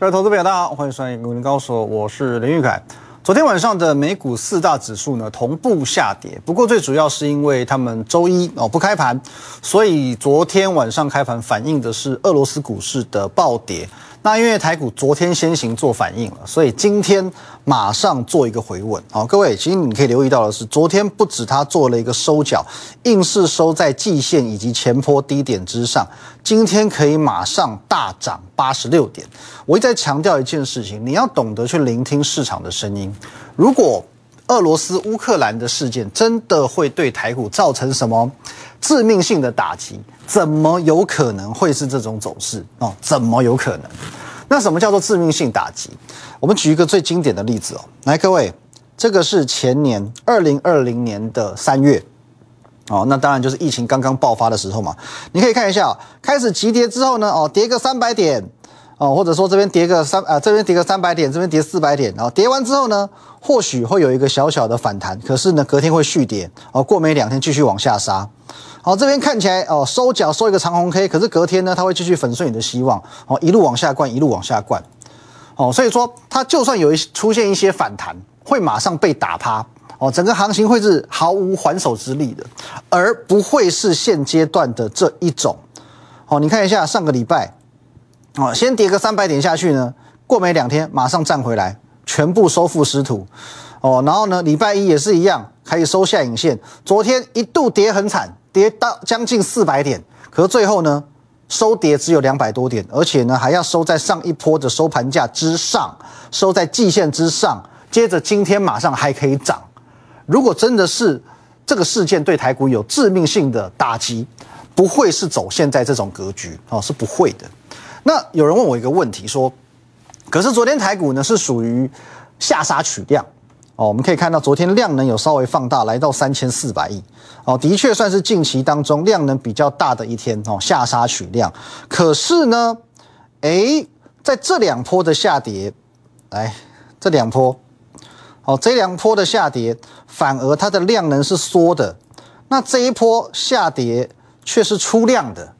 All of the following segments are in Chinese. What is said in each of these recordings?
各位投资朋友，大家好，欢迎收看《股林高手》，我是林玉凯。昨天晚上的美股四大指数呢同步下跌，不过最主要是因为他们周一哦不开盘，所以昨天晚上开盘反映的是俄罗斯股市的暴跌。那因为台股昨天先行做反应了，所以今天马上做一个回稳。好，各位，其实你可以留意到的是，昨天不止它做了一个收脚，硬是收在季线以及前坡低点之上，今天可以马上大涨八十六点。我一再强调一件事情，你要懂得去聆听市场的声音。如果俄罗斯乌克兰的事件真的会对台股造成什么致命性的打击？怎么有可能会是这种走势哦？怎么有可能？那什么叫做致命性打击？我们举一个最经典的例子哦，来，各位，这个是前年二零二零年的三月哦，那当然就是疫情刚刚爆发的时候嘛。你可以看一下，开始急跌之后呢，哦，跌个三百点哦，或者说这边跌个三啊，这边跌个三百点，这边跌四百点，然后跌完之后呢？或许会有一个小小的反弹，可是呢，隔天会续跌哦，过没两天继续往下杀。好，这边看起来哦，收脚收一个长红 K，可是隔天呢，它会继续粉碎你的希望哦，一路往下灌，一路往下灌哦，所以说它就算有一出现一些反弹，会马上被打趴哦，整个行情会是毫无还手之力的，而不会是现阶段的这一种哦。你看一下上个礼拜哦，先跌个三百点下去呢，过没两天马上站回来。全部收复失土，哦，然后呢，礼拜一也是一样，可以收下影线。昨天一度跌很惨，跌到将近四百点，可是最后呢，收跌只有两百多点，而且呢，还要收在上一波的收盘价之上，收在季线之上。接着今天马上还可以涨。如果真的是这个事件对台股有致命性的打击，不会是走现在这种格局哦，是不会的。那有人问我一个问题说。可是昨天台股呢是属于下杀取量哦，我们可以看到昨天量能有稍微放大，来到三千四百亿哦，的确算是近期当中量能比较大的一天哦，下杀取量。可是呢，哎，在这两波的下跌，来这两波哦，这两波的下跌反而它的量能是缩的，那这一波下跌却是出量的，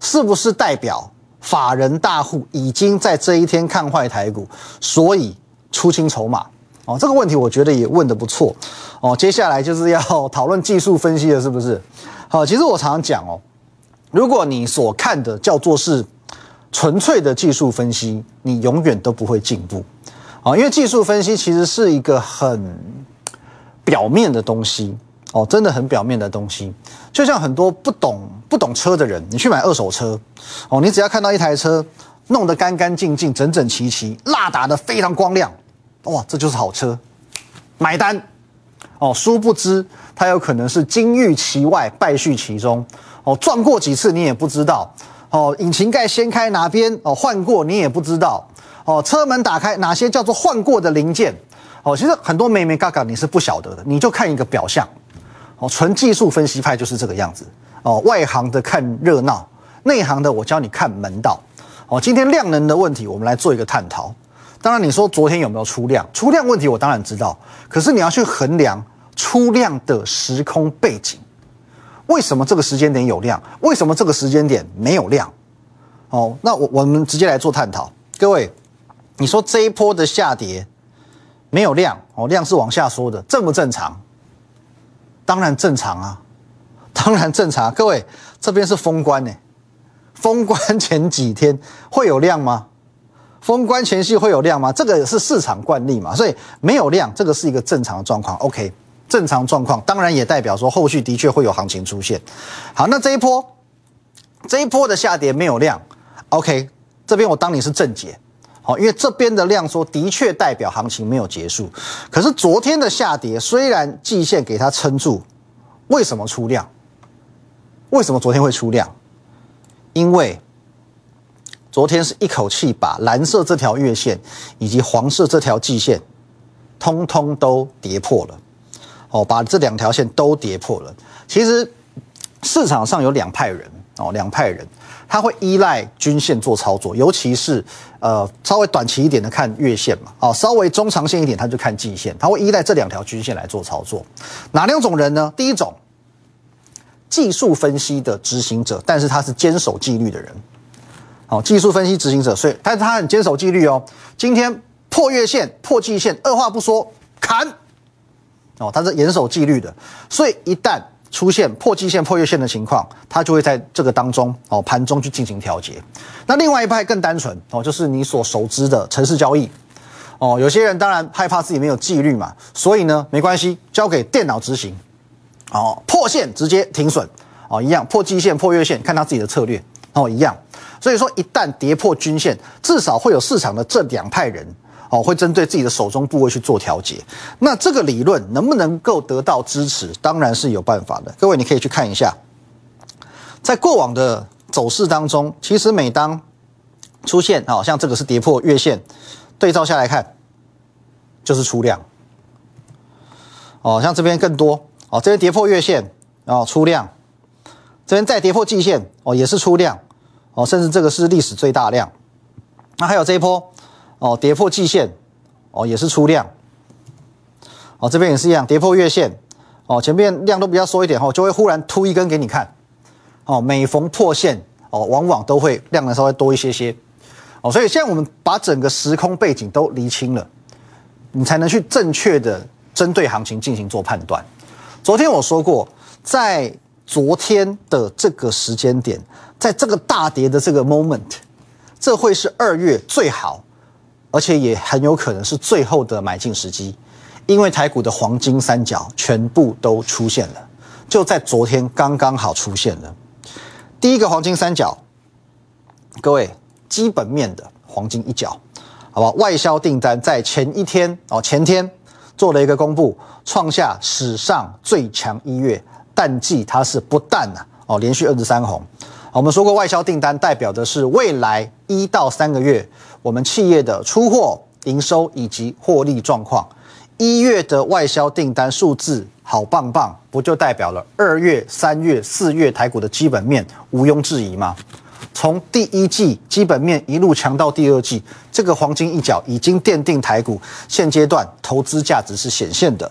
是不是代表？法人大户已经在这一天看坏台股，所以出清筹码哦。这个问题我觉得也问的不错哦。接下来就是要讨论技术分析了，是不是？好，其实我常常讲哦，如果你所看的叫做是纯粹的技术分析，你永远都不会进步啊。因为技术分析其实是一个很表面的东西哦，真的很表面的东西。就像很多不懂不懂车的人，你去买二手车，哦，你只要看到一台车弄得干干净净、整整齐齐、蜡打得非常光亮，哇，这就是好车，买单。哦，殊不知它有可能是金玉其外，败絮其中。哦，撞过几次你也不知道。哦，引擎盖掀开哪边哦换过你也不知道。哦，车门打开哪些叫做换过的零件？哦，其实很多妹妹嘎嘎你是不晓得的，你就看一个表象。哦，纯技术分析派就是这个样子哦。外行的看热闹，内行的我教你看门道。哦，今天量能的问题，我们来做一个探讨。当然，你说昨天有没有出量？出量问题我当然知道，可是你要去衡量出量的时空背景。为什么这个时间点有量？为什么这个时间点没有量？哦，那我我们直接来做探讨。各位，你说这一波的下跌没有量哦，量是往下缩的，正不正常？当然正常啊，当然正常。各位，这边是封关呢，封关前几天会有量吗？封关前夕会有量吗？这个是市场惯例嘛，所以没有量，这个是一个正常的状况。OK，正常状况当然也代表说后续的确会有行情出现。好，那这一波这一波的下跌没有量，OK，这边我当你是正解。好，因为这边的量缩的确代表行情没有结束，可是昨天的下跌虽然季线给它撑住，为什么出量？为什么昨天会出量？因为昨天是一口气把蓝色这条月线以及黄色这条季线，通通都跌破了。哦，把这两条线都跌破了。其实市场上有两派人哦，两派人。它会依赖均线做操作，尤其是呃稍微短期一点的看月线嘛，哦稍微中长线一点它就看季线，它会依赖这两条均线来做操作。哪两种人呢？第一种技术分析的执行者，但是他是坚守纪律的人，好，技术分析执行者，所以但是他很坚守纪律哦。今天破月线、破季线，二话不说砍。哦，他是严守纪律的，所以一旦出现破季线、破月线的情况，他就会在这个当中哦盘中去进行调节。那另外一派更单纯哦，就是你所熟知的城市交易哦。有些人当然害怕自己没有纪律嘛，所以呢没关系，交给电脑执行。哦，破线直接停损哦，一样破季线、破月线，看他自己的策略哦，一样。所以说一旦跌破均线，至少会有市场的这两派人。哦，会针对自己的手中部位去做调节。那这个理论能不能够得到支持？当然是有办法的。各位，你可以去看一下，在过往的走势当中，其实每当出现，哦，像这个是跌破月线，对照下来看，就是出量。哦，像这边更多，哦，这边跌破月线，然哦，出量，这边再跌破季线，哦，也是出量，哦，甚至这个是历史最大量。那还有这一波。哦，跌破季线，哦，也是出量，哦，这边也是一样，跌破月线，哦，前面量都比较缩一点，哦，就会忽然突一根给你看，哦，每逢破线，哦，往往都会量能稍微多一些些，哦，所以现在我们把整个时空背景都厘清了，你才能去正确的针对行情进行做判断。昨天我说过，在昨天的这个时间点，在这个大跌的这个 moment，这会是二月最好。而且也很有可能是最后的买进时机，因为台股的黄金三角全部都出现了，就在昨天刚刚好出现了。第一个黄金三角，各位基本面的黄金一角，好吧？外销订单在前一天哦，前天做了一个公布，创下史上最强一月，淡季它是不淡呐哦，连续二十三红。我们说过，外销订单代表的是未来一到三个月我们企业的出货、营收以及获利状况。一月的外销订单数字好棒棒，不就代表了二月、三月、四月台股的基本面毋庸置疑吗？从第一季基本面一路强到第二季，这个黄金一角已经奠定台股现阶段投资价值是显现的。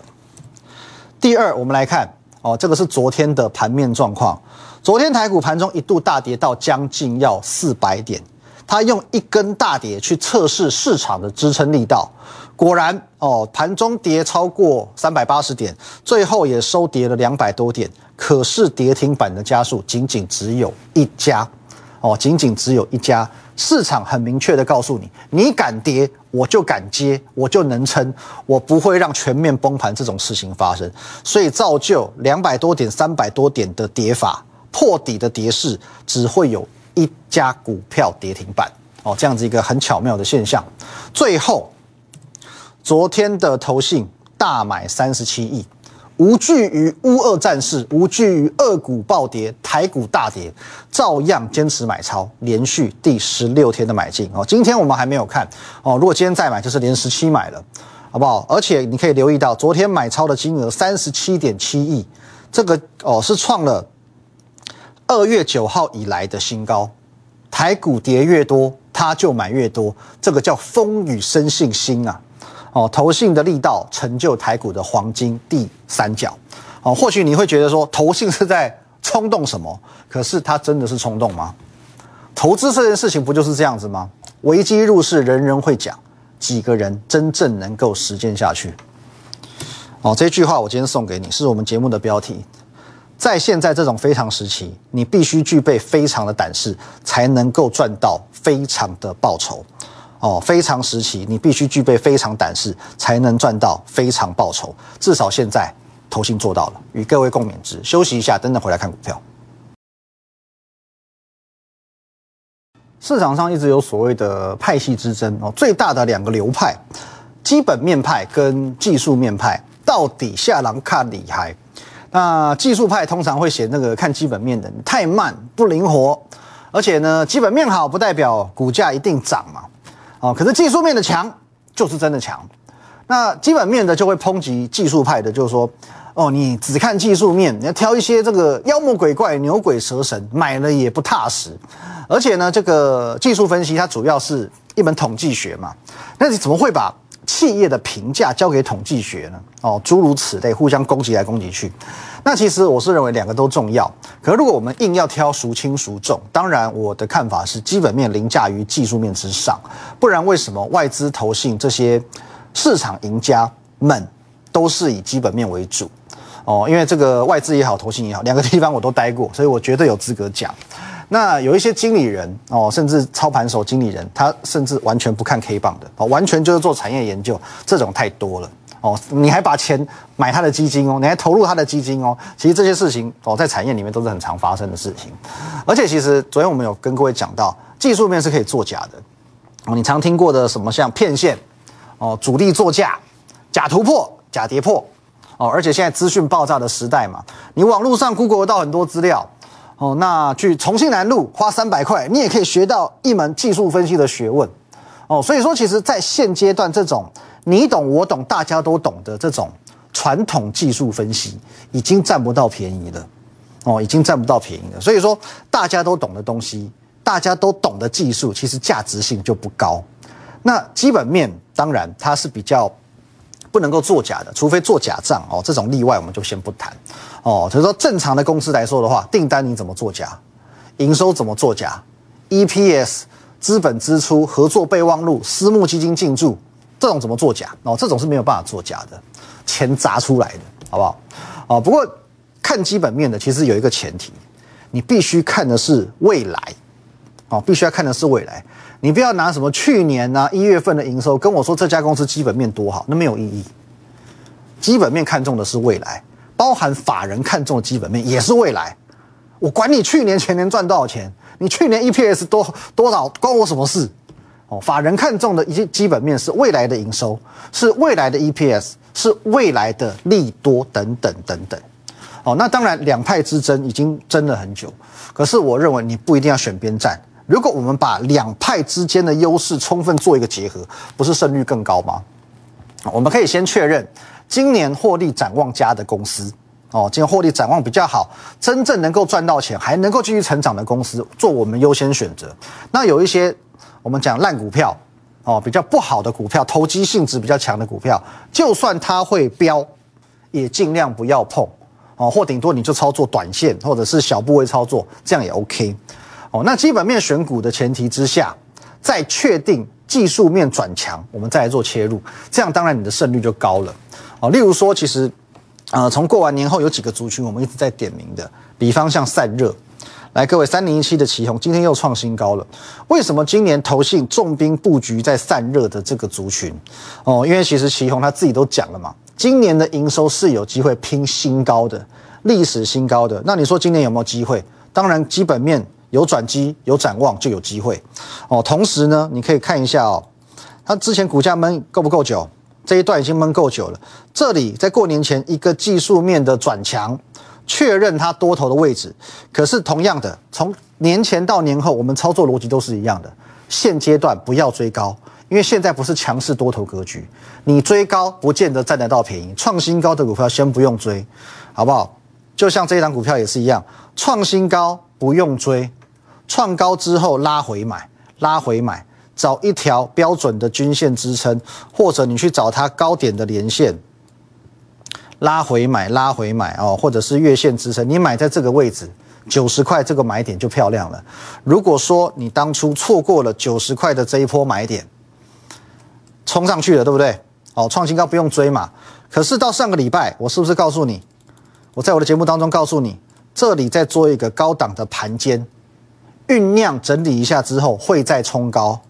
第二，我们来看哦，这个是昨天的盘面状况。昨天台股盘中一度大跌到将近要四百点，他用一根大跌去测试市场的支撑力道，果然哦，盘中跌超过三百八十点，最后也收跌了两百多点，可是跌停板的家数仅仅只有一家，哦，仅仅只有一家，市场很明确的告诉你，你敢跌，我就敢接，我就能撑，我不会让全面崩盘这种事情发生，所以造就两百多点、三百多点的跌法。破底的跌势只会有一家股票跌停板哦，这样子一个很巧妙的现象。最后，昨天的投信大买三十七亿，无惧于乌二战事，无惧于二股暴跌、台股大跌，照样坚持买超，连续第十六天的买进哦。今天我们还没有看哦，如果今天再买，就是连十七买了，好不好？而且你可以留意到，昨天买超的金额三十七点七亿，这个哦是创了。二月九号以来的新高，台股跌越多，它就买越多，这个叫风雨生信心啊！哦，投信的力道成就台股的黄金第三角。哦，或许你会觉得说，投信是在冲动什么？可是它真的是冲动吗？投资这件事情不就是这样子吗？危机入市，人人会讲，几个人真正能够实践下去？哦，这句话我今天送给你，是我们节目的标题。在现在这种非常时期，你必须具备非常的胆识，才能够赚到非常的报酬。哦，非常时期，你必须具备非常胆识，才能赚到非常报酬。至少现在，投信做到了。与各位共勉之。休息一下，等等回来看股票。市场上一直有所谓的派系之争哦，最大的两个流派，基本面派跟技术面派，到底下狼看厉害？那技术派通常会写那个看基本面的太慢不灵活，而且呢，基本面好不代表股价一定涨嘛，哦，可是技术面的强就是真的强。那基本面的就会抨击技术派的，就是说，哦，你只看技术面，你要挑一些这个妖魔鬼怪、牛鬼蛇神，买了也不踏实。而且呢，这个技术分析它主要是一门统计学嘛，那你怎么会把企业的评价交给统计学呢？哦，诸如此类，互相攻击来攻击去。那其实我是认为两个都重要。可是如果我们硬要挑孰轻孰重，当然我的看法是基本面凌驾于技术面之上。不然为什么外资投信这些市场赢家们都是以基本面为主？哦，因为这个外资也好，投信也好，两个地方我都待过，所以我绝对有资格讲。那有一些经理人哦，甚至操盘手经理人，他甚至完全不看 K 棒的哦，完全就是做产业研究，这种太多了哦。你还把钱买他的基金哦，你还投入他的基金哦。其实这些事情哦，在产业里面都是很常发生的事情。而且其实昨天我们有跟各位讲到，技术面是可以作假的哦。你常听过的什么像骗线哦，主力作价、假突破、假跌破哦。而且现在资讯爆炸的时代嘛，你网络上 Google 到很多资料。哦，那去重庆南路花三百块，你也可以学到一门技术分析的学问。哦，所以说，其实，在现阶段这种你懂我懂大家都懂的这种传统技术分析，已经占不到便宜了。哦，已经占不到便宜了。所以说，大家都懂的东西，大家都懂的技术，其实价值性就不高。那基本面当然它是比较。不能够作假的，除非做假账哦，这种例外我们就先不谈哦。所以说，正常的公司来说的话，订单你怎么作假，营收怎么作假，EPS、资本支出、合作备忘录、私募基金进驻，这种怎么作假哦？这种是没有办法作假的，钱砸出来的，好不好？哦，不过看基本面的，其实有一个前提，你必须看的是未来，哦，必须要看的是未来。你不要拿什么去年啊一月份的营收跟我说这家公司基本面多好，那没有意义。基本面看重的是未来，包含法人看重的基本面也是未来。我管你去年前年赚多少钱，你去年 EPS 多多少关我什么事？哦，法人看重的一些基本面是未来的营收，是未来的 EPS，是未来的利多等等等等。哦，那当然两派之争已经争了很久，可是我认为你不一定要选边站。如果我们把两派之间的优势充分做一个结合，不是胜率更高吗？我们可以先确认，今年获利展望佳的公司，哦，今年获利展望比较好，真正能够赚到钱，还能够继续成长的公司，做我们优先选择。那有一些我们讲烂股票，哦，比较不好的股票，投机性质比较强的股票，就算它会飙，也尽量不要碰，哦，或顶多你就操作短线，或者是小部位操作，这样也 OK。哦，那基本面选股的前提之下，在确定技术面转强，我们再来做切入，这样当然你的胜率就高了。哦，例如说，其实，呃，从过完年后有几个族群我们一直在点名的，比方像散热，来各位三零一七的旗宏今天又创新高了。为什么今年投信重兵布局在散热的这个族群？哦，因为其实旗宏他自己都讲了嘛，今年的营收是有机会拼新高的，历史新高的。那你说今年有没有机会？当然，基本面。有转机，有展望就有机会，哦。同时呢，你可以看一下哦，它之前股价闷够不够久？这一段已经闷够久了。这里在过年前一个技术面的转强，确认它多头的位置。可是同样的，从年前到年后，我们操作逻辑都是一样的。现阶段不要追高，因为现在不是强势多头格局，你追高不见得占得到便宜。创新高的股票先不用追，好不好？就像这一档股票也是一样，创新高不用追。创高之后拉回买，拉回买，找一条标准的均线支撑，或者你去找它高点的连线，拉回买，拉回买哦，或者是月线支撑，你买在这个位置，九十块这个买点就漂亮了。如果说你当初错过了九十块的这一波买点，冲上去了，对不对？哦，创新高不用追嘛。可是到上个礼拜，我是不是告诉你，我在我的节目当中告诉你，这里在做一个高档的盘间。酝酿整理一下之后，会再冲高，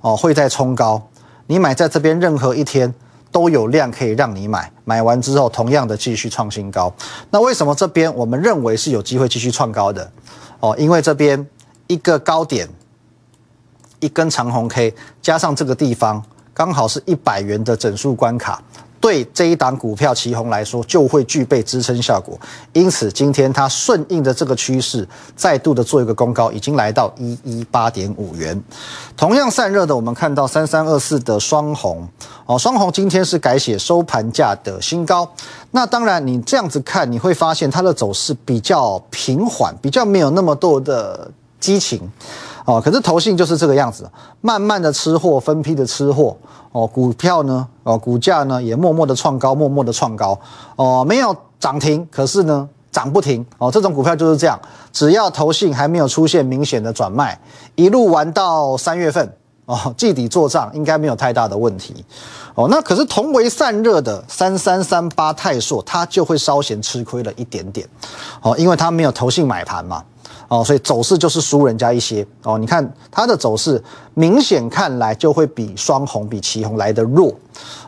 哦，会再冲高。你买在这边任何一天都有量可以让你买，买完之后同样的继续创新高。那为什么这边我们认为是有机会继续创高的？哦，因为这边一个高点，一根长红 K 加上这个地方刚好是一百元的整数关卡。对这一档股票旗红来说，就会具备支撑效果。因此，今天它顺应着这个趋势，再度的做一个攻高，已经来到一一八点五元。同样散热的，我们看到三三二四的双红哦，双红今天是改写收盘价的新高。那当然，你这样子看，你会发现它的走势比较平缓，比较没有那么多的激情。哦，可是投信就是这个样子，慢慢的吃货，分批的吃货，哦，股票呢，哦，股价呢也默默的创高，默默的创高，哦，没有涨停，可是呢涨不停，哦，这种股票就是这样，只要投信还没有出现明显的转卖，一路玩到三月份，哦，季底做账应该没有太大的问题，哦，那可是同为散热的三三三八泰硕，它就会稍显吃亏了一点点，哦，因为它没有投信买盘嘛。哦，所以走势就是输人家一些哦。你看它的走势，明显看来就会比双红、比旗红来的弱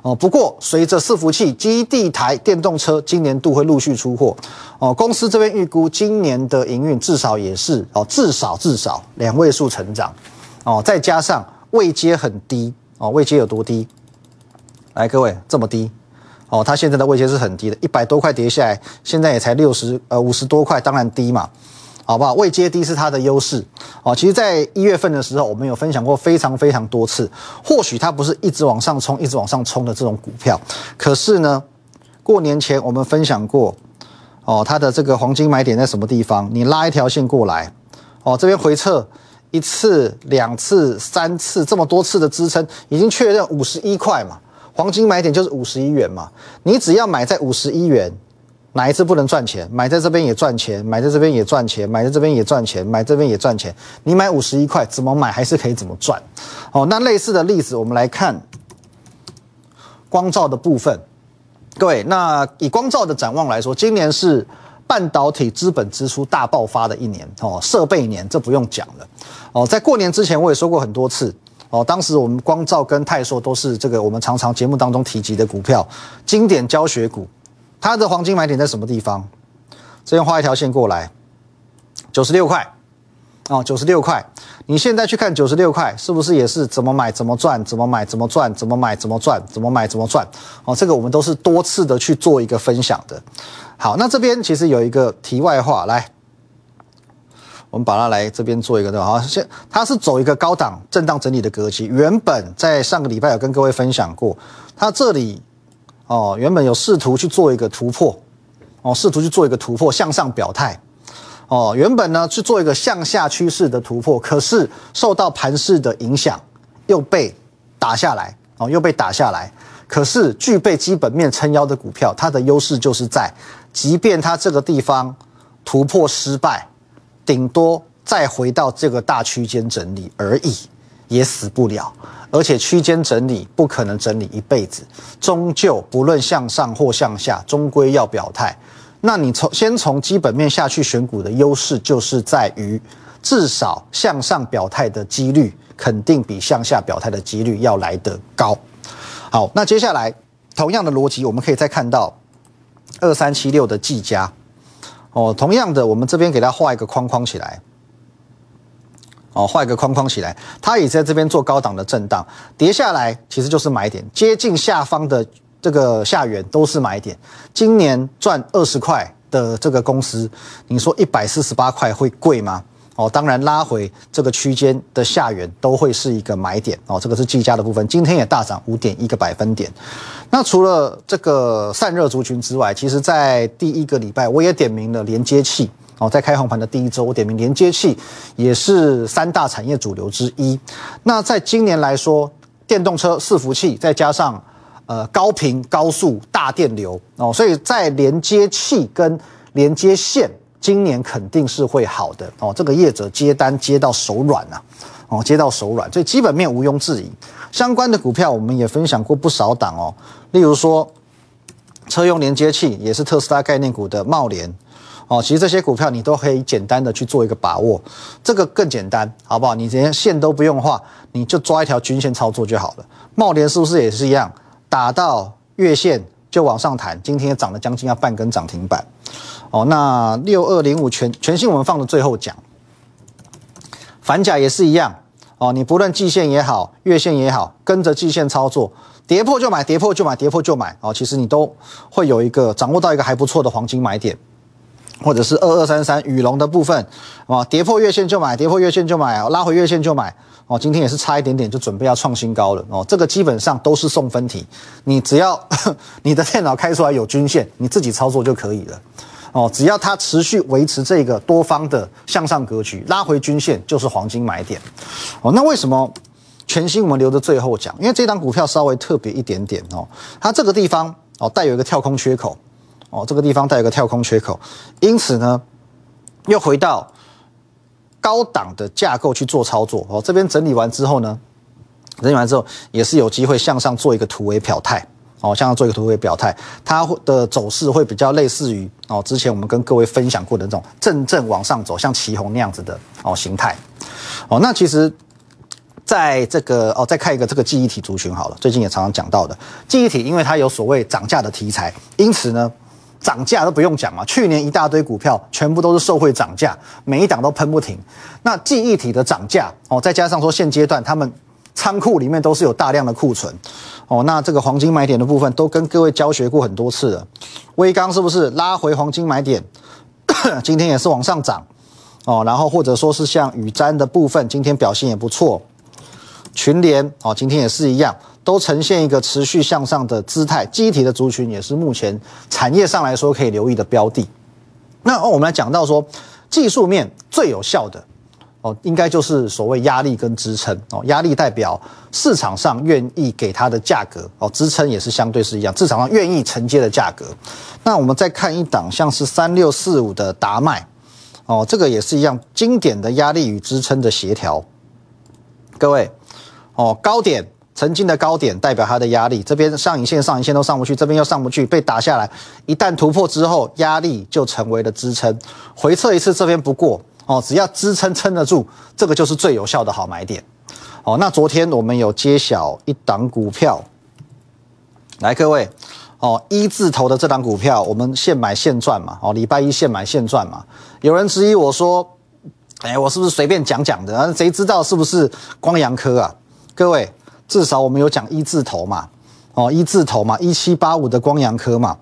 哦。不过随着伺服器、基地台、电动车今年度会陆续出货哦，公司这边预估今年的营运至少也是哦，至少至少两位数成长哦。再加上位阶很低哦，位阶有多低？来，各位这么低哦，它现在的位阶是很低的，一百多块跌下来，现在也才六十呃五十多块，当然低嘛。好不好？未接低是它的优势哦。其实，在一月份的时候，我们有分享过非常非常多次。或许它不是一直往上冲、一直往上冲的这种股票，可是呢，过年前我们分享过哦，它的这个黄金买点在什么地方？你拉一条线过来哦，这边回撤一次、两次、三次，这么多次的支撑，已经确认五十一块嘛。黄金买点就是五十一元嘛。你只要买在五十一元。哪一次不能赚钱？买在这边也赚钱，买在这边也赚钱，买在这边也赚钱，买这边也赚钱。你买五十一块，怎么买还是可以怎么赚。哦，那类似的例子，我们来看光照的部分。各位，那以光照的展望来说，今年是半导体资本支出大爆发的一年哦，设备年这不用讲了。哦，在过年之前我也说过很多次哦，当时我们光照跟泰硕都是这个我们常常节目当中提及的股票，经典教学股。它的黄金买点在什么地方？这边画一条线过来，九十六块，哦，九十六块。你现在去看九十六块，是不是也是怎么买怎么赚，怎么买怎么赚，怎么买怎么赚，怎么买怎么赚？哦，这个我们都是多次的去做一个分享的。好，那这边其实有一个题外话，来，我们把它来这边做一个对吧？好，现它是走一个高档震荡整理的格局。原本在上个礼拜有跟各位分享过，它这里。哦，原本有试图去做一个突破，哦，试图去做一个突破向上表态，哦，原本呢去做一个向下趋势的突破，可是受到盘势的影响，又被打下来，哦，又被打下来。可是具备基本面撑腰的股票，它的优势就是在，即便它这个地方突破失败，顶多再回到这个大区间整理而已，也死不了。而且区间整理不可能整理一辈子，终究不论向上或向下，终归要表态。那你从先从基本面下去选股的优势，就是在于至少向上表态的几率，肯定比向下表态的几率要来得高。好，那接下来同样的逻辑，我们可以再看到二三七六的技嘉，哦，同样的，我们这边给它画一个框框起来。哦，画一个框框起来，它也在这边做高档的震荡，跌下来其实就是买点，接近下方的这个下缘都是买点。今年赚二十块的这个公司，你说一百四十八块会贵吗？哦，当然拉回这个区间的下缘都会是一个买点。哦，这个是计价的部分，今天也大涨五点一个百分点。那除了这个散热族群之外，其实在第一个礼拜我也点名了连接器。哦，在开红盘的第一周，我点名连接器也是三大产业主流之一。那在今年来说，电动车伺服器再加上呃高频高速大电流哦，所以在连接器跟连接线，今年肯定是会好的哦。这个业者接单接到手软呐，哦接到手软，所以基本面毋庸置疑。相关的股票我们也分享过不少档哦，例如说车用连接器也是特斯拉概念股的茂联。哦，其实这些股票你都可以简单的去做一个把握，这个更简单，好不好？你连线都不用画，你就抓一条均线操作就好了。茂联是不是也是一样，打到月线就往上弹？今天涨了将近要半根涨停板。哦，那六二零五全全新我们放到最后讲，反甲也是一样。哦，你不论季线也好，月线也好，跟着季线操作，跌破就买，跌破就买，跌破就买。哦，其实你都会有一个掌握到一个还不错的黄金买点。或者是二二三三羽龙的部分，啊，跌破月线就买，跌破月线就买，拉回月线就买，哦，今天也是差一点点就准备要创新高了，哦，这个基本上都是送分题，你只要 你的电脑开出来有均线，你自己操作就可以了，哦，只要它持续维持这个多方的向上格局，拉回均线就是黄金买点。哦，那为什么全新我们留着最后讲？因为这档股票稍微特别一点点哦，它这个地方哦带有一个跳空缺口，哦这个地方带有个跳空缺口，因此呢又回到高档的架构去做操作。哦，这边整理完之后呢，整理完之后也是有机会向上做一个突围表态。哦，向上做一个突围表态，它的走势会比较类似于哦，之前我们跟各位分享过的那种正正往上走，像旗红那样子的哦形态。哦，那其实在这个哦，再看一个这个记忆体族群好了，最近也常常讲到的记忆体，因为它有所谓涨价的题材，因此呢，涨价都不用讲嘛。去年一大堆股票全部都是受惠涨价，每一档都喷不停。那记忆体的涨价哦，再加上说现阶段他们。仓库里面都是有大量的库存，哦，那这个黄金买点的部分都跟各位教学过很多次了。微钢是不是拉回黄金买点？今天也是往上涨，哦，然后或者说是像宇瞻的部分，今天表现也不错。群联哦，今天也是一样，都呈现一个持续向上的姿态。机体的族群也是目前产业上来说可以留意的标的。那我们来讲到说技术面最有效的。哦，应该就是所谓压力跟支撑哦，压力代表市场上愿意给它的价格哦，支撑也是相对是一样，市场上愿意承接的价格。那我们再看一档，像是三六四五的达麦哦，这个也是一样经典的压力与支撑的协调。各位哦，高点曾经的高点代表它的压力，这边上影线、上影线都上不去，这边又上不去，被打下来，一旦突破之后，压力就成为了支撑，回撤一次这边不过。哦，只要支撑撑得住，这个就是最有效的好买点。哦，那昨天我们有揭晓一档股票，来各位，哦一字头的这档股票，我们现买现赚嘛。哦，礼拜一现买现赚嘛。有人质疑我说，哎，我是不是随便讲讲的？谁知道是不是光阳科啊？各位，至少我们有讲一字头嘛。哦，一字头嘛，一七八五的光阳科嘛。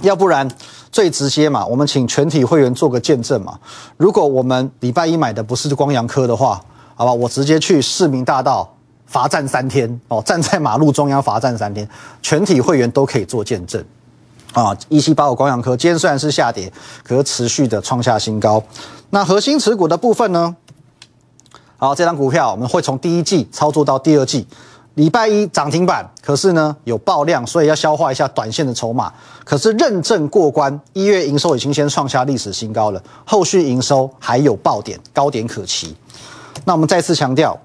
要不然最直接嘛，我们请全体会员做个见证嘛。如果我们礼拜一买的不是光阳科的话，好吧，我直接去市民大道罚站三天哦，站在马路中央罚站三天，全体会员都可以做见证啊。一七八五光阳科今天虽然是下跌，可是持续的创下新高。那核心持股的部分呢？好，这张股票我们会从第一季操作到第二季。礼拜一涨停板，可是呢有爆量，所以要消化一下短线的筹码。可是认证过关，一月营收已经先创下历史新高了，后续营收还有爆点，高点可期。那我们再次强调，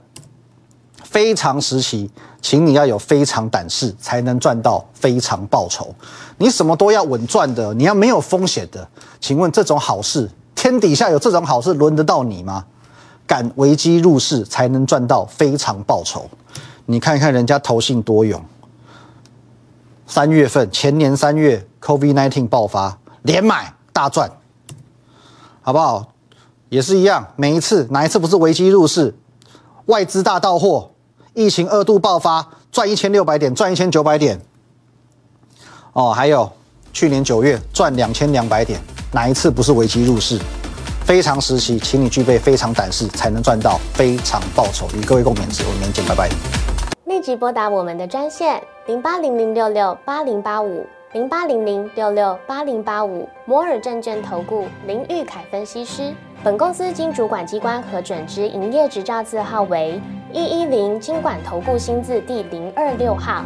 非常时期，请你要有非常胆识，才能赚到非常报酬。你什么都要稳赚的，你要没有风险的。请问这种好事，天底下有这种好事轮得到你吗？敢危机入市，才能赚到非常报酬。你看看人家投信多勇，三月份前年三月，COVID-19 爆发，连买大赚，好不好？也是一样，每一次哪一次不是危机入市，外资大到货，疫情二度爆发，赚一千六百点，赚一千九百点。哦，还有去年九月赚两千两百点，哪一次不是危机入市？非常时期，请你具备非常胆识，才能赚到非常报酬。与各位共勉之，我们明天见，拜拜。立即拨打我们的专线零八零零六六八零八五零八零零六六八零八五摩尔证券投顾林玉凯分析师。本公司经主管机关核准之营业执照字号为一一零金管投顾新字第零二六号。